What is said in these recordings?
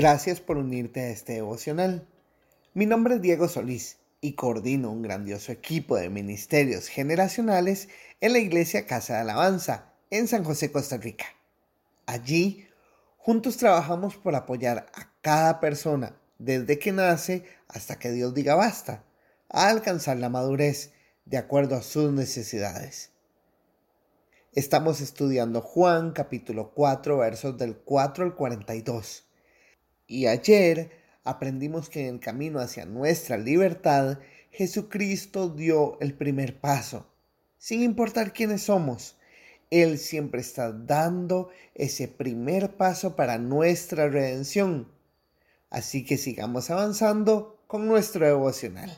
Gracias por unirte a este devocional. Mi nombre es Diego Solís y coordino un grandioso equipo de ministerios generacionales en la Iglesia Casa de Alabanza en San José, Costa Rica. Allí, juntos trabajamos por apoyar a cada persona desde que nace hasta que Dios diga basta, a alcanzar la madurez de acuerdo a sus necesidades. Estamos estudiando Juan capítulo 4 versos del 4 al 42 y ayer aprendimos que en el camino hacia nuestra libertad, Jesucristo dio el primer paso. Sin importar quiénes somos, Él siempre está dando ese primer paso para nuestra redención. Así que sigamos avanzando con nuestro devocional.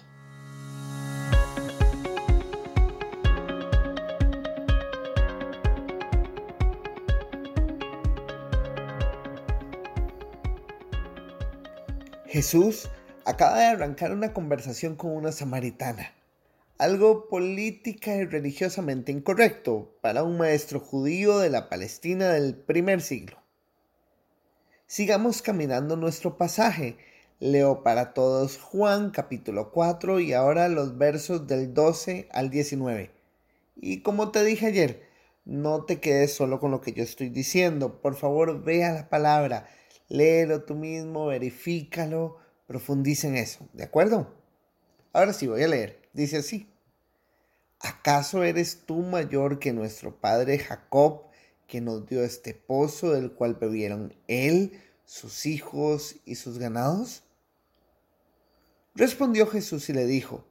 Jesús acaba de arrancar una conversación con una samaritana, algo política y religiosamente incorrecto para un maestro judío de la Palestina del primer siglo. Sigamos caminando nuestro pasaje. Leo para todos Juan capítulo 4 y ahora los versos del 12 al 19. Y como te dije ayer, no te quedes solo con lo que yo estoy diciendo. Por favor, vea la palabra léelo tú mismo, verifícalo, profundiza en eso, ¿de acuerdo? Ahora sí voy a leer. Dice así. ¿Acaso eres tú mayor que nuestro padre Jacob, que nos dio este pozo del cual bebieron él, sus hijos y sus ganados? Respondió Jesús y le dijo,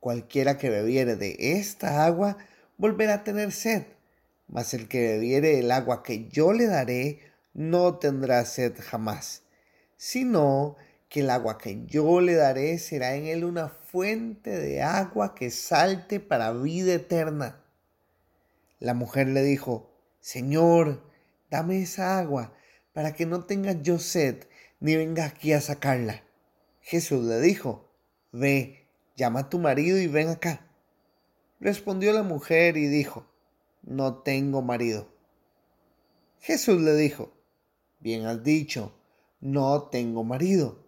cualquiera que bebiere de esta agua volverá a tener sed, mas el que bebiere el agua que yo le daré no tendrá sed jamás, sino que el agua que yo le daré será en él una fuente de agua que salte para vida eterna. La mujer le dijo, Señor, dame esa agua para que no tenga yo sed ni venga aquí a sacarla. Jesús le dijo, Ve, llama a tu marido y ven acá. Respondió la mujer y dijo, No tengo marido. Jesús le dijo, Bien has dicho, no tengo marido,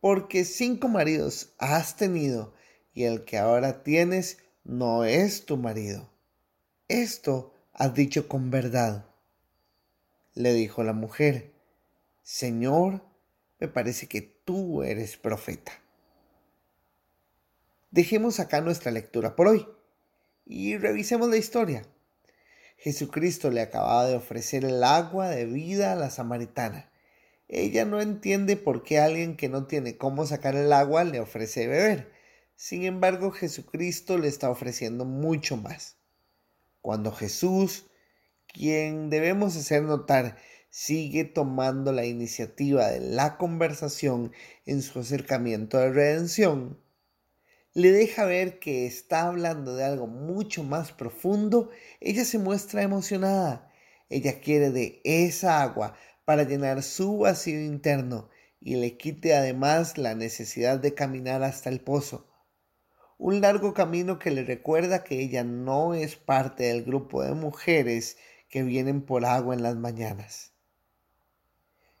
porque cinco maridos has tenido y el que ahora tienes no es tu marido. Esto has dicho con verdad. Le dijo la mujer, Señor, me parece que tú eres profeta. Dejemos acá nuestra lectura por hoy y revisemos la historia. Jesucristo le acababa de ofrecer el agua de vida a la samaritana. Ella no entiende por qué alguien que no tiene cómo sacar el agua le ofrece beber. Sin embargo, Jesucristo le está ofreciendo mucho más. Cuando Jesús, quien debemos hacer notar, sigue tomando la iniciativa de la conversación en su acercamiento de redención, le deja ver que está hablando de algo mucho más profundo, ella se muestra emocionada. Ella quiere de esa agua para llenar su vacío interno y le quite además la necesidad de caminar hasta el pozo. Un largo camino que le recuerda que ella no es parte del grupo de mujeres que vienen por agua en las mañanas.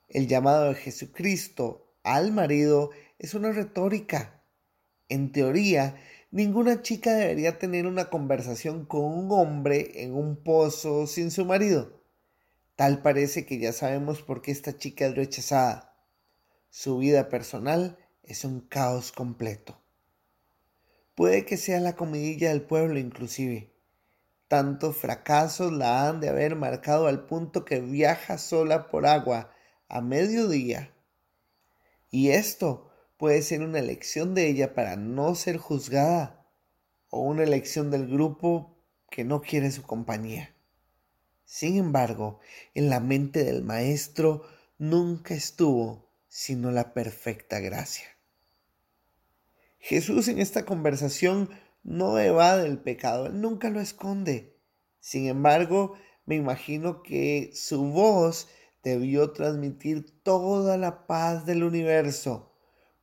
El llamado de Jesucristo al marido es una retórica en teoría, ninguna chica debería tener una conversación con un hombre en un pozo sin su marido. Tal parece que ya sabemos por qué esta chica es rechazada. Su vida personal es un caos completo. Puede que sea la comidilla del pueblo inclusive. Tantos fracasos la han de haber marcado al punto que viaja sola por agua a mediodía. Y esto puede ser una elección de ella para no ser juzgada o una elección del grupo que no quiere su compañía. Sin embargo, en la mente del maestro nunca estuvo sino la perfecta gracia. Jesús en esta conversación no evade el pecado, él nunca lo esconde. Sin embargo, me imagino que su voz debió transmitir toda la paz del universo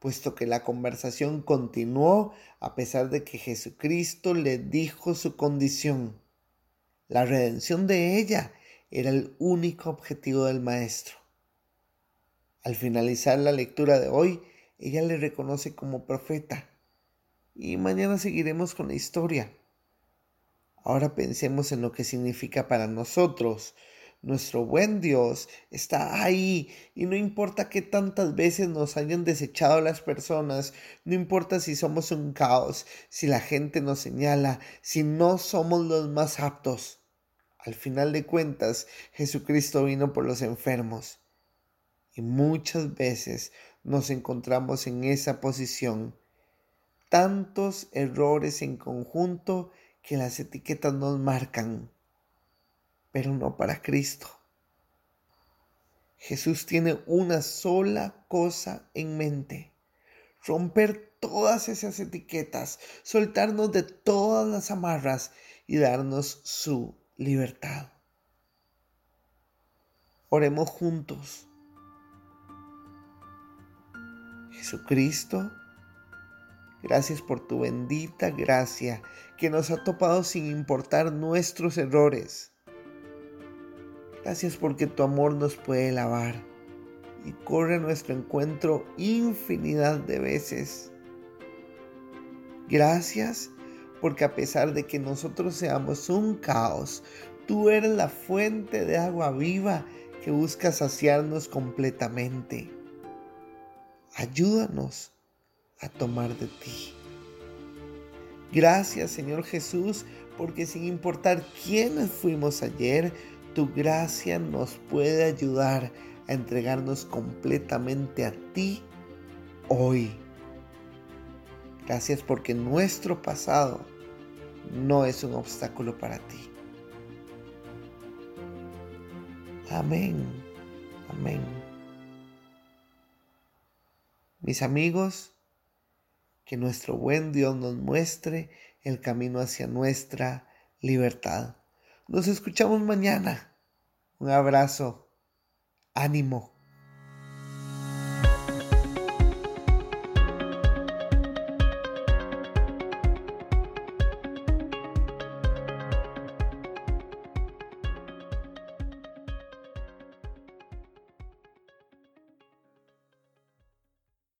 puesto que la conversación continuó a pesar de que Jesucristo le dijo su condición. La redención de ella era el único objetivo del Maestro. Al finalizar la lectura de hoy, ella le reconoce como profeta. Y mañana seguiremos con la historia. Ahora pensemos en lo que significa para nosotros. Nuestro buen Dios está ahí y no importa que tantas veces nos hayan desechado las personas, no importa si somos un caos, si la gente nos señala, si no somos los más aptos. Al final de cuentas, Jesucristo vino por los enfermos. Y muchas veces nos encontramos en esa posición. Tantos errores en conjunto que las etiquetas nos marcan, pero no para Cristo. Jesús tiene una sola cosa en mente, romper todas esas etiquetas, soltarnos de todas las amarras y darnos su libertad. Oremos juntos. Jesucristo, gracias por tu bendita gracia que nos ha topado sin importar nuestros errores. Gracias porque tu amor nos puede lavar y corre a nuestro encuentro infinidad de veces. Gracias porque a pesar de que nosotros seamos un caos, tú eres la fuente de agua viva que busca saciarnos completamente. Ayúdanos a tomar de ti. Gracias Señor Jesús, porque sin importar quiénes fuimos ayer, tu gracia nos puede ayudar a entregarnos completamente a ti hoy. Gracias porque nuestro pasado no es un obstáculo para ti. Amén. Amén. Mis amigos, que nuestro buen Dios nos muestre el camino hacia nuestra libertad. Nos escuchamos mañana. Un abrazo. Ánimo.